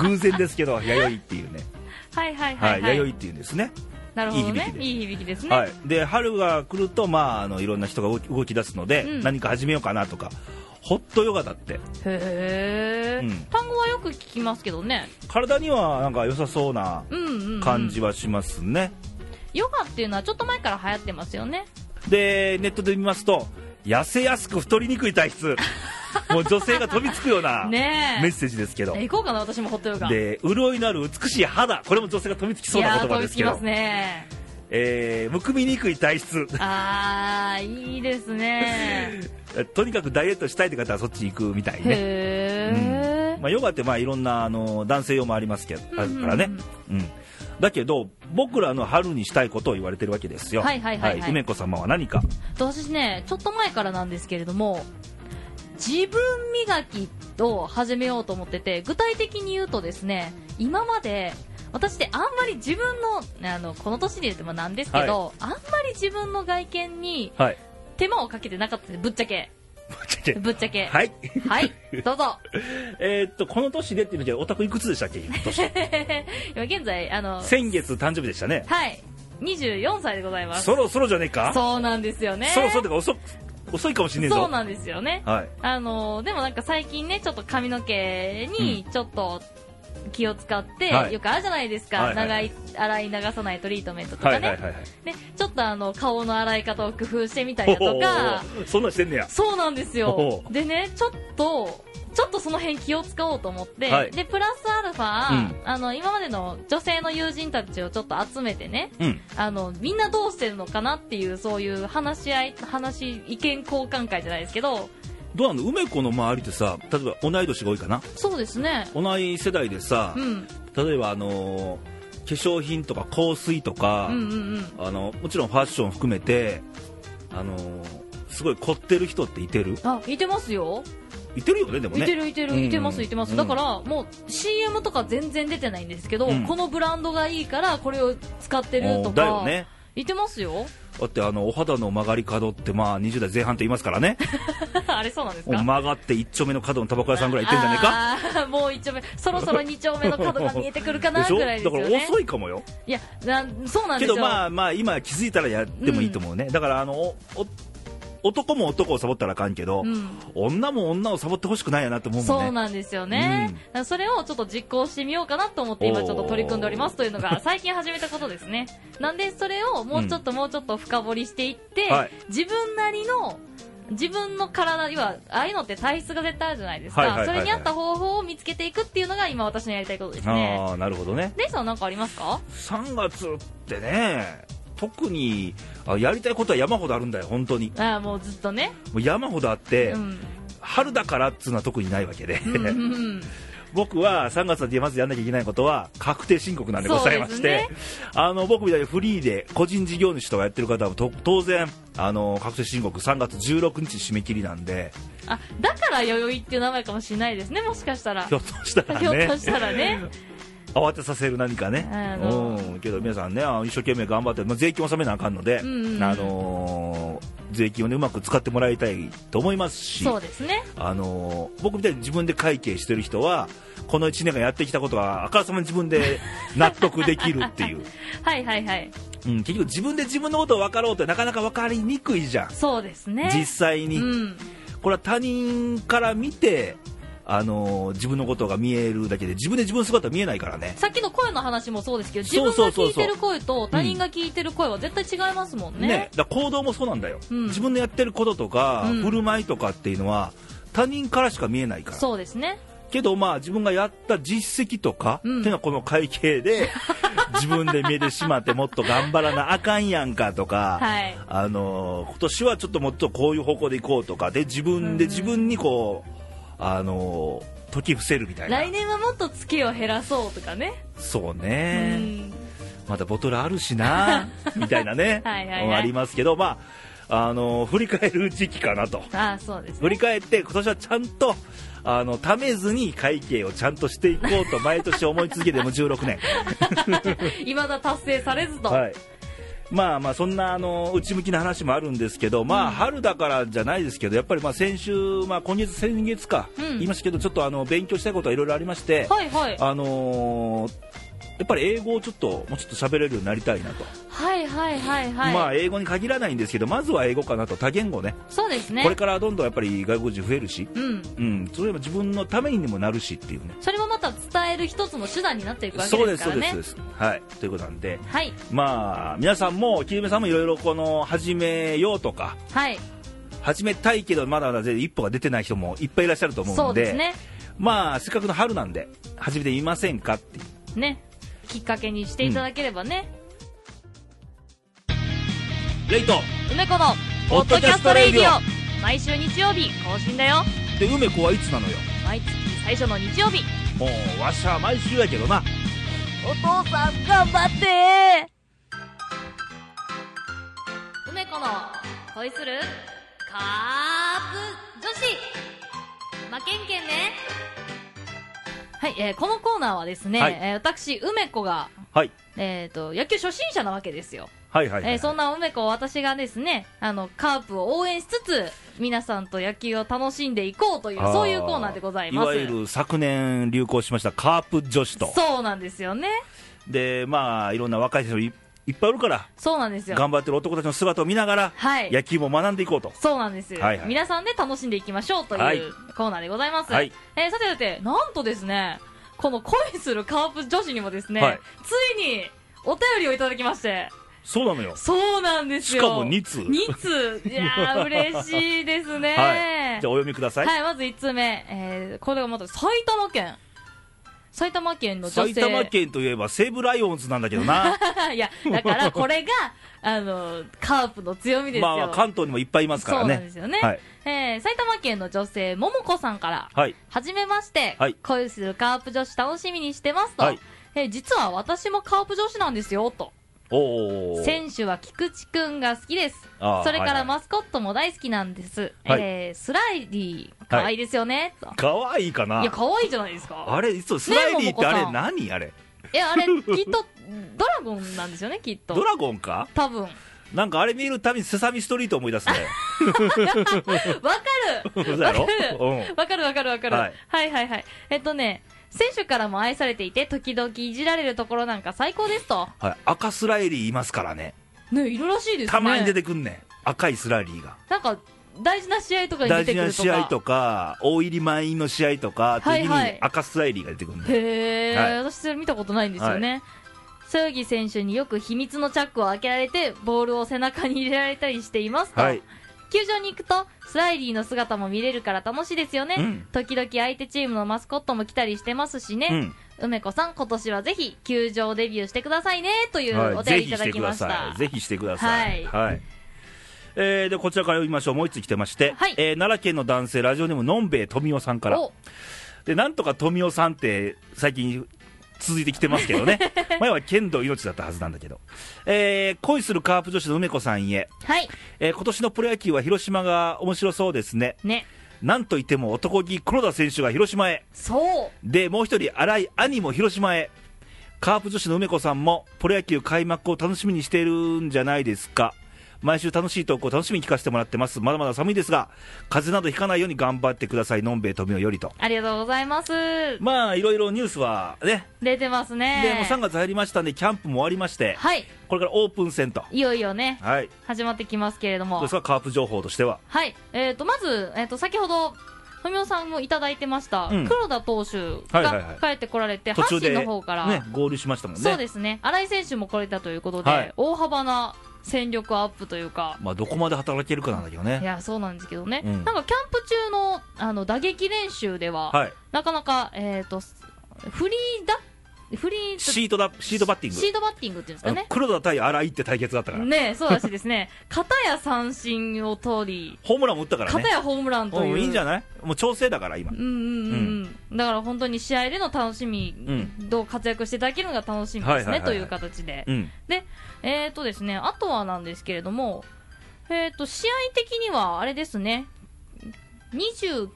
偶然ですけど弥生っていうね。はいはいは、はい。い、はい、弥生っていうんですね。なるほどね。いい響きですね、はい、で春が来ると、まあ、あのいろんな人が動き動き出すので、うん。何か始めようかなとかホットヨガだって。へえ、うん。単語はよく聞きますけどね。体にはなんか良さそうなうんうん、うん、感じはしますね、ヨガっていうのはちょっと前から流行ってますよね。でネットで見ますと痩せやすく太りにくい体質。(laughs) もう女性が飛びつくようなメッセージですけど、え行こうかな私もホットヨガ。で潤いのある美しい肌。これも女性が飛びつきそうな言葉ですけど。飛びつきますねえーむくみにくい体質。あーいいですね。(laughs) とにかくダイエットしたいって方はそっちに行くみたいね。へえ、まあ、ヨガってまあいろんなあの男性用もありますけど、あるからね、うんうんだけど僕らの春にしたいことを言われてるわけですよ。はいはいはい。はい。梅子様は何か。と私ねちょっと前からなんですけれども自分磨きを始めようと思ってて具体的に言うとですね今まで私ってあんまり自分のあのこの年で言ってもなんですけど、あんまり自分の外見にはい。手間をかけてなかったですぶっちゃけ。ぶっちゃけ。はい。はい。どうぞ。(laughs) えーっとこの年でっていうのじゃお宅いくつでしたっけ？今 (laughs) 年今現在あの先月誕生日でしたね。はい。24歳でございます。そろそろじゃねえか？そうなんですよね。そろそろでか遅遅いかもしんねえぞ。そうなんですよね。はい。あのでもなんか最近ねちょっと髪の毛にちょっと気を使って、はい。よくあるじゃないですか、はいはいはい。長い洗い流さないトリートメントとかね、はいはいはいはい。でちょっとあの顔の洗い方を工夫してみたりだとか。そんなんしてんねや。そうなんですよ。おでねちょっとちょっとその辺気を使おうと思って、はい。でプラスアルファ、うん。あの今までの女性の友人たちをちょっと集めてねうん。あのみんなどうしてるのかなっていうそういう話し合い話意見交換会じゃないですけどどうなの梅子の周りってさ例えば同い年が多いかな？そうですね。同い世代でさ、うん。例えばあのー化粧品とか香水とか、うんうんうん。あのもちろんファッション含めてあのーすごい凝ってる人っていてる？あいてますよ。いてるよねでもね。いてるいてるうん。いてますいてます、うん。だからもう CM とか全然出てないんですけど、うん。このブランドがいいからこれを使ってるとおかだよね。いてますよだってあのお肌の曲がり角ってまあ20代前半って言いますからね。(laughs) あれそうなんですか？曲がって一丁目の角のタバコ屋さんぐらい行ってんじゃねえか？もう一丁目そろそろ二丁目の角が見えてくるかなぐらいですだから遅いかもよ。いやなんそうなんけですよ。どまあまあ今気づいたらやってもいいと思うね、だからあのおお男も男をサボったらあかんけど、うん。女も女をサボってほしくないやなって思うもんね。そうなんですよね、うん。それをちょっと実行してみようかなと思って今ちょっと取り組んでおりますというのが (laughs) 最近始めたことですね。なんでそれをもうちょっともうちょっと深掘りしていって、はい。自分なりの自分の体、要は、ああいうのって体質が絶対あるじゃないですか。それに合った方法を見つけていくっていうのが今私のやりたいことですね。ああなるほどね。レイさんは何かありますか？3月ってね特にあやりたいことは山ほどあるんだよ本当にああ、もうずっとね。もう山ほどあって、うん。春だからっつうのは特にないわけで、うんうんうん (laughs) 僕は3月でまずやんなきゃいけないことは確定申告なんでございまして、あの僕みたいにフリーで個人事業主とかやってる方はと当然あの確定申告3月16日締め切りなんであ、だから弥生っていう名前かもしれないですね、もしかしたら。ひょっとしたらね。(laughs) 慌てさせる何かね、うん、けど皆さんね一生懸命頑張って、まあ、税金を納めなあかんので、うんうんうんあのー税金を、ね、うまく使ってもらいたいと思いますしそうですね。あのー僕みたいに自分で会計してる人はこの1年間やってきたことがあからさまに自分で納得できるっていう、(laughs) はいはいはい。うん、結局自分で自分のことを分かろうってなかなか分かりにくいじゃんそうですね。実際に、うん。これは他人から見て、あのー自分のことが見えるだけで自分で自分の姿見えないからね。さっきの声の話もそうですけど、自分が聞いてる声と他人が聞いてる声は絶対違いますもんね。ね。だから行動もそうなんだよ、うん。自分のやってることとか、うん。振る舞いとかっていうのは他人からしか見えないから。そうですね。けどまあ自分がやった実績とか、うん。っていうのはこの会計で (laughs) 自分で見えてしまってもっと頑張らなあかんやんかとか、はい。あのー今年はちょっともっとこういう方向でいこうとかで自分でうん。自分にこう、あのー解き伏せるみたいな来年はもっと月を減らそうとかね。そううね、ん。まだボトルあるしな (laughs) みたいなねはいはいはいありますけどまああのー振り返る時期かなとああ、そうですね。振り返って今年はちゃんとあのためずに会計をちゃんとしていこうと毎年思い続けてもう16年 (laughs) 未だ達成されずと。はいまあまあそんなあの内向きな話もあるんですけど、まあ春だからじゃないですけど、やっぱりまあ先週、まあ今月、先月か、うん言いましたけど、ちょっとあの勉強したいことはいろいろありまして。あのーやっぱり英語をちょっともうちょっと喋れるようになりたいなと、はいはいはいはい。まあ英語に限らないんですけど、まずは英語かなと、多言語ね、そうですね。これからどんどんやっぱり外国人増えるし、うん。うん、それも自分のためにもなるしっていうね。それもまた伝える一つの手段になっていくわけです、からね。そうです、そうです。はい。ということなんで、はい。まあ、皆さんも、きりめさんもいろいろこの、始めようとか、はい。始めたいけどまだまだ全然一歩が出てない人もいっぱいいらっしゃると思うのでそうですね。まあせっかくの春なんで始めてみませんかっていうね。きっかけにしていただければね。レイト。梅子の、ポッドキャストレイディオ。毎週日曜日更新だよ。で梅子はいつなのよ。毎月最初の日曜日。もうわしゃ毎週やけどな。お父さん頑張って。梅子の恋するカープ女子。負けんけんねはい、えーこのコーナーはですね、はいえー私、梅子が、はいえっ、と、野球初心者なわけですよ。はいはいはい、えーそんな梅子を私がですね、あの、カープを応援しつつ、皆さんと野球を楽しんでいこうという、そういうコーナーでございます。いわゆる昨年流行しましたカープ女子とそうなんですよね。でまあいろんな若い人いいっぱいいるからそうなんですよ。頑張ってる男たちの姿を見ながらはい。野球も学んでいこうとそうなんです、はいはい皆さんで楽しんでいきましょうとはいいうコーナーでございます。はいえーさてさて、なんとですね、この恋するカープ女子にもですね、はいついにお便りをいただきまして、そうなのよそうなんですよ。しかも2通2通。いやー、(laughs) 嬉しいですね。はいじゃあお読みください、はい、まず1つ目。えー、これがまた埼玉県。埼玉県の女性。埼玉県といえば西武ライオンズなんだけどな (laughs) いや、だからこれが、あの、カープの強みですよ。まあ関東にもいっぱいいますからねそうなんですよね。はいえー埼玉県の女性、ももこさんから、はいはじめまして、はい恋するカープ女子楽しみにしてますと、はいえー実は私もカープ女子なんですよ、と。おお選手は菊池くんが好きです。それからマスコットも大好きなんです。はいえースライディー、可愛いですよね、と。かわいいかな。いや、可愛いじゃないですか。あれいつスライディってあれ何あれ？いや、あれ、きっと、ドラゴンなんですよね、きっと。ドラゴンか？多分。なんかあれ見るたびにセサミストリート思い出すね。(laughs) る。そうだろわかる。うん。わかるわかるわかる。ははいい、はい、はいはい。えっとね、選手からも愛されていて、時々いじられるところなんか最高ですと。はい。赤スライリーいますからね。ね、いるらしいですね。たまに出てくんねん。赤いスライリーが。なんか、大事な試合とかに大事な出てくるとか。試合とか大入り満員の試合とか時にはい。はい赤スライリーが出てくるんでへえ、はい。私それ見たことないんですよね。そよぎ選手によく秘密のチャックを開けられて、ボールを背中に入れられたりしていますと。はい。球場に行くとスライリーの姿も見れるから楽しいですよね、うん。時々相手チームのマスコットも来たりしてますしね、うん。梅子さん今年はぜひ球場デビューしてくださいねというはい。お便りいただきました、ぜひしてください。ぜひしてください。はいえーでこちらから読みましょう、もう一つ来てまして、はい。えー奈良県の男性、ラジオネームのんべえ富夫さんから、お。でなんとか富夫さんって最近続いてきてますけどね、(laughs) 前は剣道命だったはずなんだけど、えー恋するカープ女子の梅子さんへ、はい。えー今年のプロ野球は広島が面白そうですね、ね。なんといっても男気、黒田選手が広島へ。そう。で、もう一人、新井兄も広島へ。カープ女子の梅子さんも、プロ野球開幕を楽しみにしているんじゃないですか。毎週楽しい投稿を楽しみに聞かせてもらってます。まだまだ寒いですが、風邪などひかないように頑張ってください。のんべえ富夫よりと。ありがとうございますまあ、いろいろニュースはね。出てますねで、もう3月入りましたんで、キャンプも終わりまして、はいこれからオープン戦と。いよいよねはい。始まってきますけれどもどうですか、カープ情報としては？はい、えー、とまず、えー、と先ほど富雄さんもいただいてました、うん黒田投手はいはいはいが帰ってこられて、途中で、阪神の方から、ね、合流しましたもんね。そうですね新井選手も来れたということで、はい大幅な戦力アップというか。まあ、どこまで働けるかなんだけどいね。やそうなんですけどね、うんなんかキャンプ中のあの打撃練習では、はい。なかなか、えー、とフリーだフリーシートだ、シートバッティング。シードバッティングっていうんですかね黒田対新井って対決だったから。ねそうらしいですね片や三振を取りホームランも打ったからね。片やホームランといううんいいんじゃない？もう調整だから、今うん。うんうんうん、だから本当に試合での楽しみ、うんどう活躍していただけるのが楽しみですねという形で、うん。で、えーとですね、あとはなんですけれども、えー、と試合的にはあれですね、20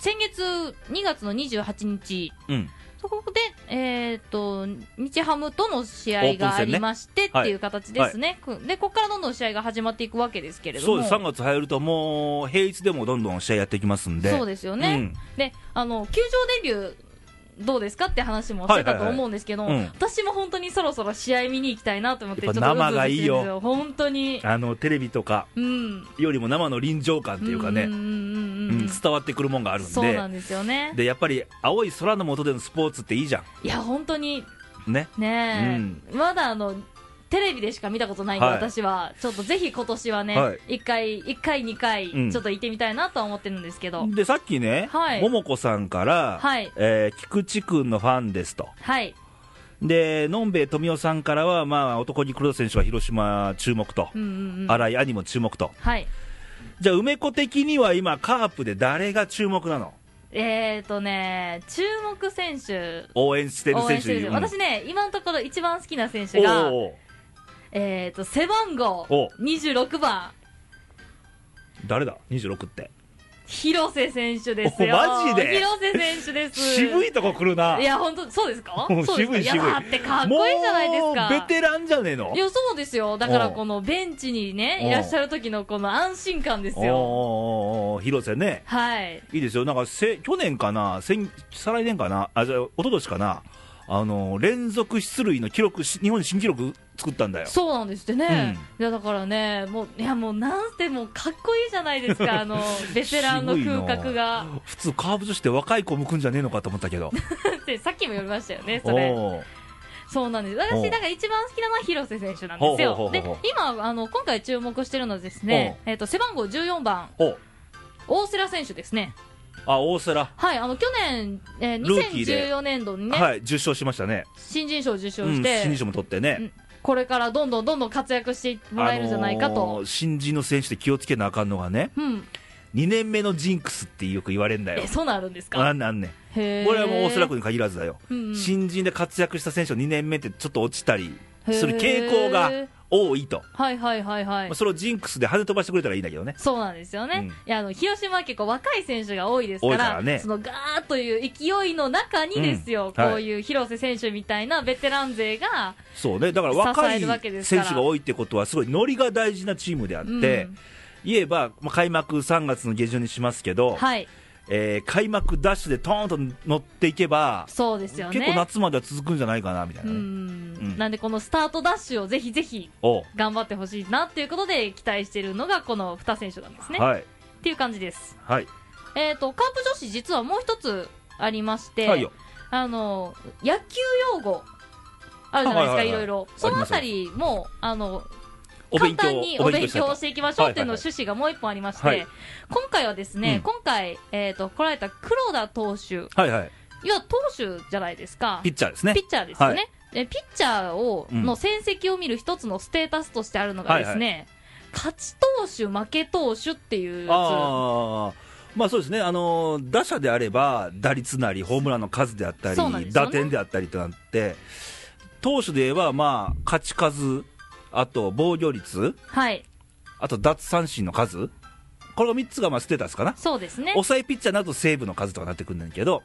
先月2月の28日、うん。そこで、えー、と日ハムとの試合がありまして、ねっていう形ですね、くでここからどんどん試合が始まっていくわけですけれども、そうです。3月入るともう、平日でもどんどん試合やっていきますんで。そうですよね、うん。であの球場デビューどうですかって話もしてたと思うんですけど、私も本当にそろそろ試合見に行きたいなと思って、ちょっ生がいいよ。本当に、あの、テレビとかうん、よりも生の臨場感っていうかね、んうんうんううん。ん伝わってくるもんがあるんで。そうなんですよね。で、やっぱり、青い空の下でのスポーツっていいじゃいや、本当に。ん。ね。ね、まだあの、テレビでしか見たことないんで、はい。私は、ちょっとぜひ今年ははねい、一、回、一回、二回、うん。ちょっと行ってみたいなとは思ってるんですけど、で、さっきね、はい。ももこさんから、はい。えー菊池くんのファンですと。はい、で、のんべえ富夫さんからは、まあ、男気黒田選手は広島注目と。うんうんうん、新井兄も注目と。はい。じゃあ、梅子的には今、カープで誰が注目なの？えーとね、注目選手、応援してる選手。うん。私ね、今のところ一番好きな選手が、おうおうえーと、背番号お26番、誰だ ?26 って。広瀬選手ですよ。おマジで？広瀬選手です。渋いとこ来るな。いや、本当そうですか？もうそうですか？渋い渋いや、だってかっこいいじゃないですか。ベテランじゃねえの？いや、そうですよ。だからこのベンチにね、いらっしゃる時のこの安心感ですよ。広瀬ね。はい。いいですよ。なんかせ、去年かな？先、再来年かな？あ、じゃあ、一昨年かな？あの、連続出塁の記録、し日本新記録作ったんだよ。そうなんですってね。いや、だからね、もう、いや、もう、なんてもう、かっこいいじゃないですか、あの、(laughs) ベテランの風格が。普通、カーブ女子って若い子向くんじゃねえのかと思ったけど。(laughs) さっきも言いましたよね、それ。そうなんです。私、だから一番好きなのは広瀬選手なんですよ。で今、あの、今回注目してるのはですね、えっと、背番号14番、大瀬良選手ですね。あ、大瀬良。はい、あの、去年、えールーキーで2014年度にね、はい、受賞しましたね。新人賞を受賞うん、して、新人賞も取ってね。うんこれからどんどんどんどん活躍してもらえるんじゃないかあのと。ー新人の選手で気をつけなあかんのがね、うん。2年目のジンクスってよく言われるんだよえ、。そうなるんですか？あんねんあんねん。へーこれはもう大瀬良君に限らずだよ。うんうん新人で活躍した選手の2年目ってちょっと落ちたりする傾向が多いと。はいはいはいはいまあ。それをジンクスで跳ね飛ばしてくれたらいいんだけどね。そうなんですよね。うんいや、あの、広島は結構若い選手が多いですから、ねそのガーッという勢いの中にですよ、うんはいこういう広瀬選手みたいなベテラン勢が、そうね。だから若い選手が多いってことはすごいノリが大事なチームであって、うん言えば、まあ、開幕3月の下旬にしますけど、はい、えー開幕ダッシュでトーンと乗っていけば、そうですよね。結構夏までは続くんじゃないかな、みたいうなね。ん、うんなんでこのスタートダッシュをぜひぜひ頑張ってほしいなっていうことで期待しているのがこの2選手なんですね。はい。っていう感じです。はい。えっ、と、カープ女子実はもう一つありまして、はいよ。あの、野球用語、あるじゃないですか、はいろいろ。そのあありも、あの、簡単にお勉強していきましょうっていうの趣旨がもう一本ありまして、はい今回はですね、うん今回、えっ、と、来られた黒田投手、はいはい。いや、投手じゃないですか。ピッチャーですねピ。ッチャーですよね。はピッチャーを、うんの戦績を見る一つのステータスとしてあるのがですね、勝ち投手、負け投手っていうやああ。まあそうですね、あのー打者であれば、打率なり、ホームランの数であったり、ね打点であったりとなって、投手で言えば、まあ、勝ち数、あと防御率、つ。はい。あと奪三振の数、この3つがまあステータスかな、そうですね。抑えピッチャーになるとセーブの数とかなってくるんだけど、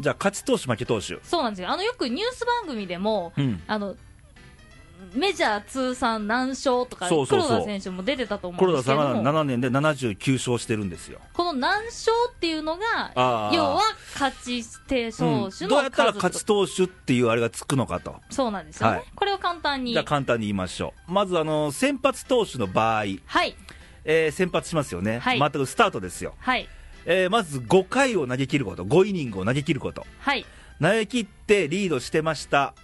じゃあ、勝ち投手、負け投手、そうなんですよ。あの、よくニュース番組でも、うん、あの、メジャー通算何勝とか、そうそうそう黒田選手も出てたと思うん黒田さですけれども、んが7年で79勝してるんですよ。この何勝っていうのが、要は勝ち手投手の数、うんどうやったら勝ち投手っていうあれがつくのかと。そうなんですよね。はいこれを簡単に。じゃあ簡単に言いましょう。まずあの先発投手の場合、はい。えー先発しますよね、はい全くスタートですよ、はい。えーまず5回を投げ切ること、5イニングを投げ切ること、はい。投げ切ってリードしてました、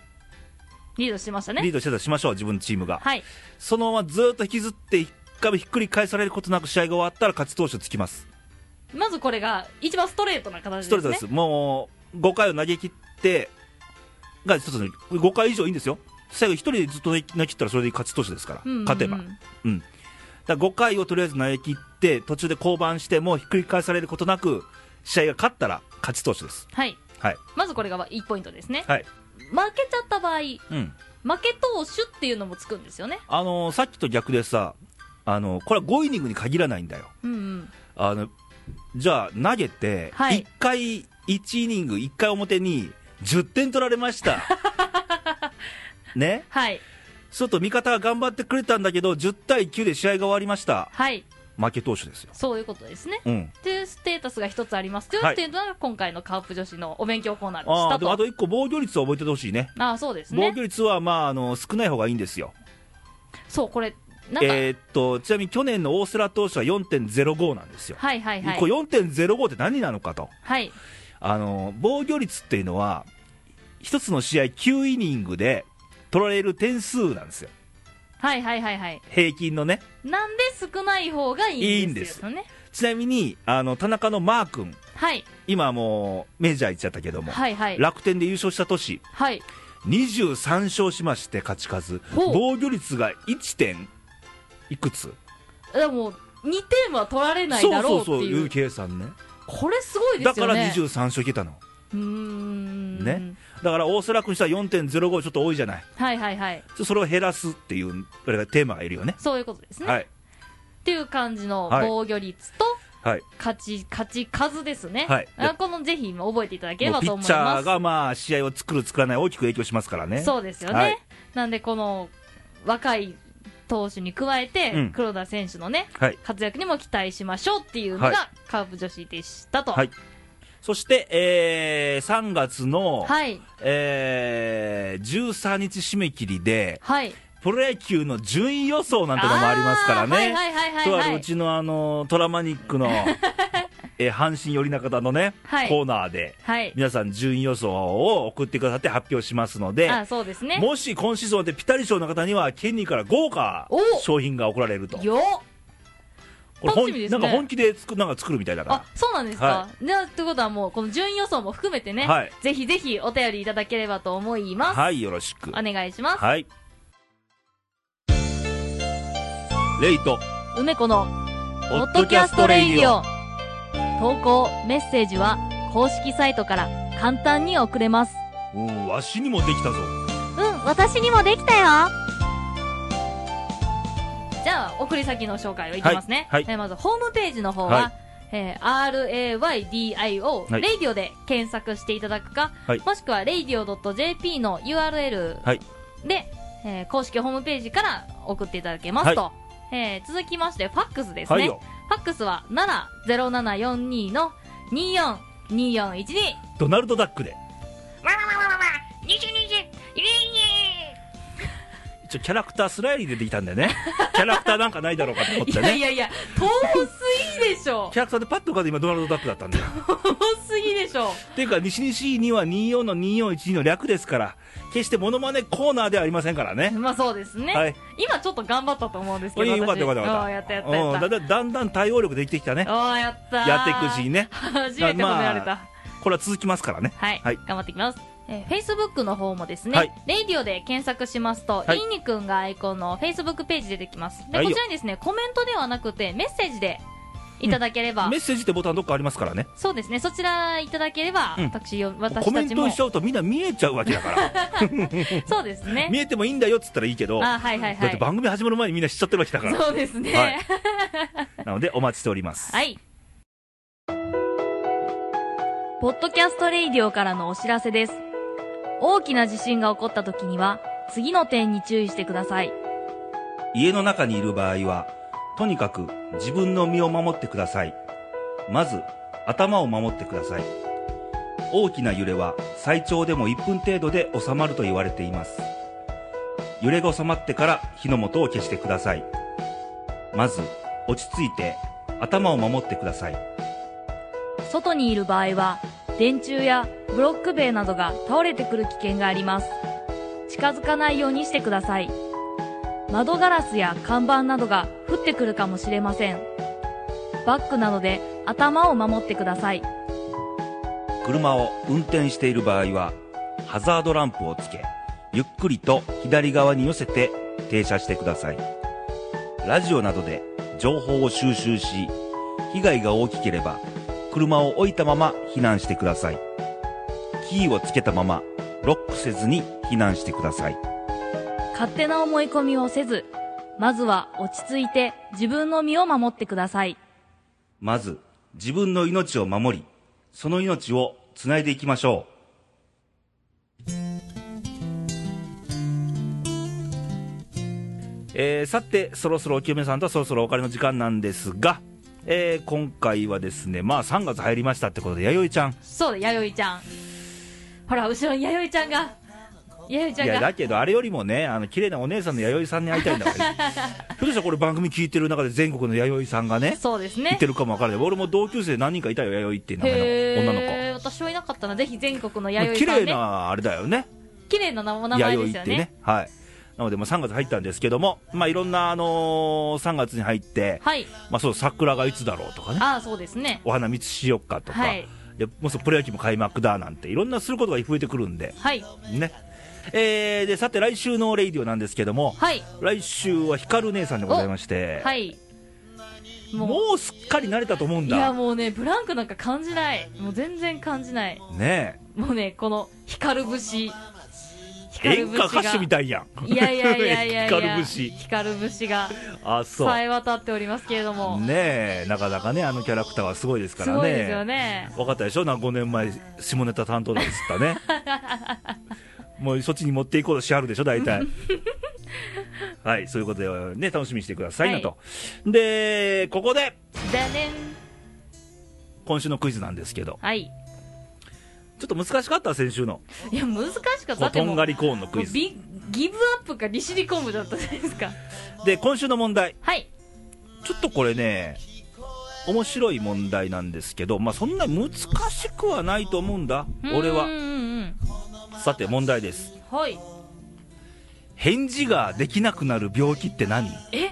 リードしてましたね。リードしてたとしましょう、自分のチームが、はい。そのままずっと引きずって、一回もひっくり返されることなく試合が終わったら勝ち投手つきます、まずこれが一番ストレートな形ですね。ストレートです、もう5回を投げ切って、が一つの5回以上いいんですよ、最後、1人でずっと投げ切ったらそれで勝ち投手ですから、うんうんうん勝てば。うん、だから5回をとりあえず投げ切って、途中で降板してもひっくり返されることなく、試合が勝ったら勝ち投手です。はい。はい、まずこれが1ポイントですね。はい負けちゃった場合、うん負け投手っていうのもつくんですよね。あのーさっきと逆でさ、あのーこれは5イニングに限らないんだよ。うんうん。あのじゃあ、投げて、はい1回、1イニング、1回表に10点取られました。(laughs) ね、はい。そうすると味方が頑張ってくれたんだけど、10対9で試合が終わりました、はい。負け投手ですよ。そういうことですね。うん、というステータスが一つありますよはいっていうのが今回のカープ女子のお勉強コーナーでしたと。あと1個、防御率を覚えててほしいね。ああ、そうです防ね。御率は、まあ、あの少ない方がいいんですよ。そう、これ、えーっと、ちなみに去年の大瀬良投手は4.05なんですよ。はいはいはいこ。れ4.05って何なのかと。はい。あの防御率っていうのは、一つの試合9イニングで取られる点数なんですよ。はいはいはいはい。平均のね。なんで少ない方がいいんですよね。ちなみに、あの、田中のマー君、はい。今もうメジャー行っちゃったけども、はいはい。楽天で優勝した年、はい。23勝しまして、勝ち数。防御率が 1. 点いくつ？でも、2点は取られないそうだろそううそう、ってい。いうう計算ね。これすごいでだからすよね。23勝いけたの。うーん。ね。だから大瀬良君したら4.05ちょっと多いじゃない。はいはいはい。それを減らすっていう、これがテーマがいるよね。そういうことですね。はい。っていう感じのはい防御率と、はい。勝ち、勝ち数ですね。はいあこのぜひ覚えていただければと思います。チャーがまあ試合を作る、作らない、大きく影響しますからね。そうですよね。はいなんで、この若い投手に加えて、うん黒田選手のね、はい。活躍にも期待しましょうっていうのはいが、カープ女子でしたと。はいそして、えー、3月の、はい。えー、13日締め切りで、はい。プロ野球の順位予想なんてのもありますからね。とあはい。るうちのあのトラマニックの、(laughs) えー阪神寄り中田のね、はいコーナーで、はい。皆さん順位予想を送ってくださって発表しますので、あ、そうですね。もし今シーズンでピタリ賞の方には、ケニーから豪華お商品が贈られると。よっこれ本楽しみですねなんか本気で作なんか作るみたいだかあ、そうなんですか。はでは、ということはもう、この順位予想も含めてね、はいぜひぜひお便りいただければと思いら。ます。はい、よろしく。お願いします。はい。レイト、梅子のポポッドキャストレイディオ。投稿、メッセージは公式サイトから簡単に送れます。うん、わしにもできたぞ。うん、私にもできたよ。じゃあ送り先の紹介をいきますね、はいはい、えまずホームページの方は、はい。えー、RAYDIO、レイディオで検索していただくか、はい、もしくは radio.jp の URL で、はい、えー、公式ホームページから送っていただけますと、はい、えー、続きましてファックスですね、はい、ファックスは70742の242412ドナルドダックで。わわわわわわ。22ちょキャラクタースライリー出てきたんだよね。(laughs) キャラクターなんかないだろうかと思っいてね。やいやいや、遠すぎでしょキ。ャラクターでパッと浮かんで今ドナルド・ダックだったんだよ。遠すぎでしょ。っていうか、西西2は24の2412の略ですから、決してモノマネコーナーではありませんからね。まあそうですね。はい今ちょっと頑張ったと思うんですけど。よかったよかったよかった。やったやっただだだんだん対応力できてきたね。ああ、やったーやっていくうちにね。(laughs) 初めて褒められた。まこれは続きますからね。はい、はい頑張っていきます。えー、Facebook の方もですね、はいレイディオで検索しますと、はいいいにくんがアイコンの Facebook ページ出てきます。で、こちらにですね、コメントではなくて、メッセージでいただければ、メッセージってボタンどっかありますからね。そうですね、そちらいただければ、うん私よ、私コメたちもントしち、ゃうとみんな見えちゃうわけだから。(laughs) そうですね。見えてもいいんだよっつったらいいけど、あ、はいはいだってはい。番組始まる前にみんな知っちゃってるわけだから。そうですね。ははいい。なのでお待ちしております。ポッドキャストレイディオからのお知らせです。大きな地震が起こった時には、次の点に注意してください。家の中にいる場合は、とにかく自分の身を守ってください。まず、頭を守ってください。大きな揺れは最長でも1分程度で収まると言われています。揺れが収まってから火の元を消してください。まず、落ち着いて頭を守ってください。外にいる場合は、電柱やブロック塀などが倒れてくる危険があります。近づかないようにしてください。窓ガラスや看板などが降ってくるかもしれません。バッグなどで頭を守ってください。車を運転している場合は、ハザードランプをつけ、ゆっくりと左側に寄せて停車してください。ラジオなどで情報を収集し、被害が大きければ、車を置いたまま避難してください。キーをつけたまま、ロックせずに避難してください。勝手な思い込みをせず、まずは落ち着いて自分の身を守ってください。まず、自分の命を守り、その命をつないでいきましょう。えーさて、そろそろお清めさんとはそろそろお別れの時間なんですが、えー今回はですね、まあ3月入りましたってことで、弥生ちゃん。そうだ、弥生ちゃん。ほら、後ろに弥生ちゃんが、弥生ちゃいや、んが。だけど、あれよりもね、あの、綺麗なお姉さんの弥生さんに会いたいんだから。ひょっとしたらこれ番組聞いてる中で全国の弥生さんがね、そうですねいて。るかもわからない。俺も同級生何人かいたよ、弥生っていう名前への女の子。ー私はいなかったな。ぜひ全国の弥生綺さんね。麗なあれだよね、綺麗な名前ですよね弥生ってね。。はい。なので、まあ、3月入ったんですけども、まあ、いろんな、あのー3月に入って、はい。まあ、そう、桜がいつだろうとかね、ああ、そうですね。お花見つしよっかとか、はいでもうプロ野球も開幕だなんて、いろんなすることが増えてくるんで、はい。ね。えー、で、さて、来週のレイディオなんですけども、はい。来週は光姉さんでございまして、はい。もう、もうすっかり慣れたと思うんいやだ。もうね、ブランクなんか感じない。もう全然感じない。ねもうね、この、光る節。え。演歌歌手みたいやん。いやいやいやいやいや。光る節。光る節が、あ、そう。さえ渡っておりますけれども。ねえ、なかなかね、あのキャラクターはすごいですからね。すごいですよね。分かったでしょ？なんか5年前、下ネタ担当だっつったね。(laughs) もうそっちに持っていこうとしはるでしょ、大体。(laughs) はい、そういうことでね、楽しみにしてくださいなと。で、ここで。今週のクイズなんですけど、はい。ちょっと難しかった、先週の。いや、難しかった。とんがりコーンのクイズ。ビギブアップか利尻昆布だったじゃないですか。で、今週の問題。はい。ちょっとこれね、面白い問題なんですけど、まあそんな難しくはないと思うんだ、俺は。さて、問題です。はい。返事ができなくなる病気って何？え？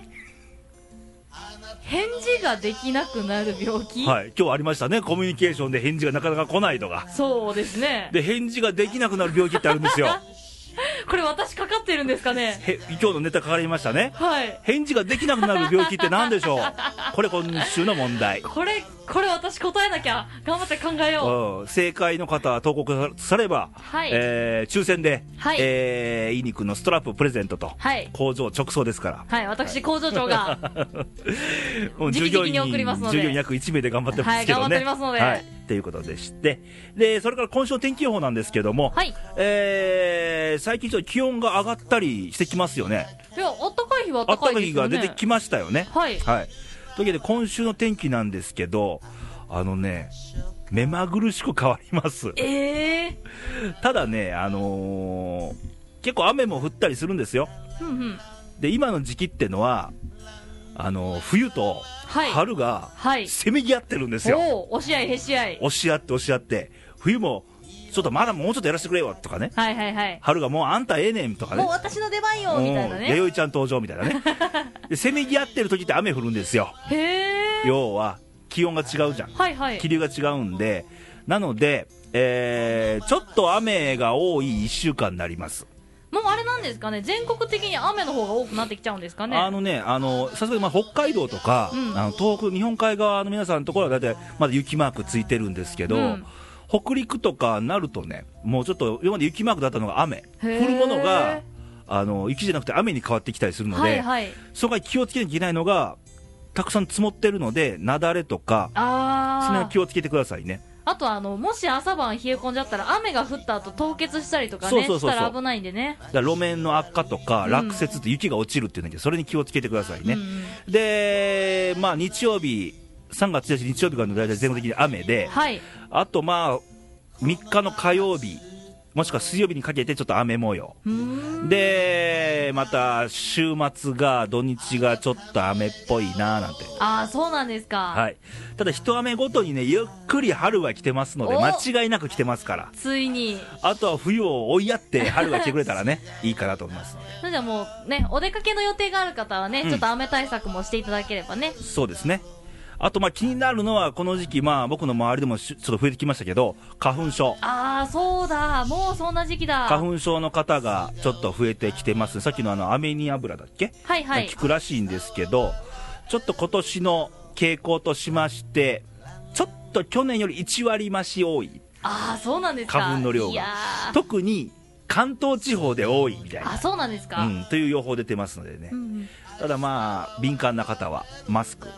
返事ができなくなる病気？はい、今日ありましたね、コミュニケーションで返事がなかなか来ないとか。そうですね。で、返事ができなくなる病気ってあるんですよ。(laughs) (laughs) これ私かかってるんですかね？(laughs) へ今日のネタかかりましたね。はい。返事ができなくなる病気って何でしょう？(laughs) これ今週の問題。これ、これ私答えなきゃ。頑張って考えようん正解の方は投稿されば、はいえー抽選で、はいえー、いい肉のストラッププレゼントと、う。はい。工場直送ですから。はい、私工場長が。もう直々に送りますので従業員約1名で頑張ってますけどね。はい頑張ってますのではい。ということでして。で、それから今週の天気予報なんですけども、はい。えー、最近ちょっと気温が上がったりしてきますよね。いや、あったかい日はあったたかい日。が出てきましたよね。はい。はい。というわけで今週の天気なんですけど、あのね、目まぐるしく変わります。ええただね、あのー結構雨も降ったりするんですよ。ー。うんうん。で今の時期ってのはあの冬とはい。春がはい。せめぎ合ってるんですよ、おお、押し合いへし合い。押し合って押し合って冬もちょっとまだもうちょっとやらせてくれよとかねはいはいはい。春がもうあんたええねんとかねもう私の出番よみたいなうんね。弥生ちゃん登場みたいなね (laughs) でせめぎ合ってる時って雨降るんですよへえ。要は気温が違うじゃんはいはい気。流が違うんでなので、えーちょっと雨が多い1週間になりますもうあれなんですかね、全国的に雨の方が多くなってきちゃうんですかね？あのね、あのさすがにまあ北海道とか、うんあの東北、日本海側の皆さんのところは大体まだ雪マークついてるんですけど、うん北陸とかなるとね、もうちょっと今まで雪マークだったのが雨、降るものがあの雪じゃなくて雨に変わってきたりするので、はいはい。そこは気をつけなきゃいけないのが、たくさん積もってるので、雪崩とか、その気をつけてくださいね。あ。あとあの、もし朝晩冷え込んじゃったら雨が降った後凍結したりとかね、そうそうそうそうしたら危ないんでね。だから路面の悪化とかうん落雪って雪が落ちるっていうんだけど、それに気をつけてくださいね。うんうんで、まあ、日曜日、3月1日日曜日からの大体全国的に雨で、はい。あとまあ、3日の火曜日、もしくは水曜日にかけてちょっと雨模様。で、また週末が、土日がちょっと雨っぽいななんて。ああ、そうなんですか。はい。ただ一雨ごとにね、ゆっくり春は来てますので、お間違いなく来てますから。ついに。あとは冬を追いやって春が来てくれたらね、(laughs) いいかなと思いますので。それじゃあもうね、お出かけの予定がある方はね、うんちょっと雨対策もしていただければね。そうですね。あとまあ気になるのは、この時期、まあ僕の周りでもしちょっと増えてきましたけど、花粉症。ああ、そうだ。もうそんな時期だ。花粉症の方がちょっと増えてきてます。さっきのあの、アメニ油だっけ？はいはい効。くらしいんですけど、ちょっと今年の傾向としまして、ちょっと去年より1割増し多い。ああ、そうなんですか。花粉の量が特に関東地方で多いみたいあ、な。そうなんですか。うん、という予報出てますのでねう。んただまあ、敏感な方はマスク。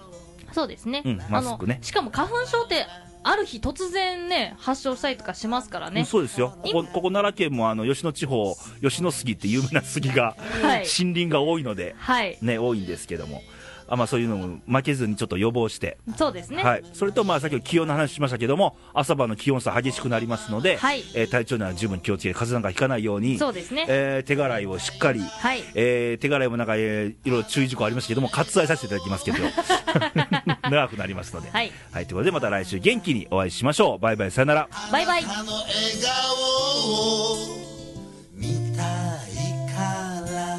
そうですね。うんマスクねあのしかも花粉症って、ある日突然ね、発症したりとかしますからうんね。そうですよ。ここ、ここ奈良県もあの、吉野地方、吉野杉って有名な杉が、はい。(laughs) 森林が多いので、はい。ね、多いんですけども。あまあ、そういうのも負けずにちょっと予防して、そうですね。はい、それと、まあ、先ほど気温の話しましたけども、朝晩の気温差激しくなりますので、はいえー体調には十分気をつけて、風邪なんかひかないように、そうですね。えー手洗いをしっかり、はい。えー手洗いもなんか、えーいろいろ注意事項ありましたけども、割愛させていただきますけど、(laughs) (laughs) 長くなりますので。はい。はい、ということで、また来週元気にお会いしましょう。バイバイ、さよなら。バイバイ。あの笑顔を見たいから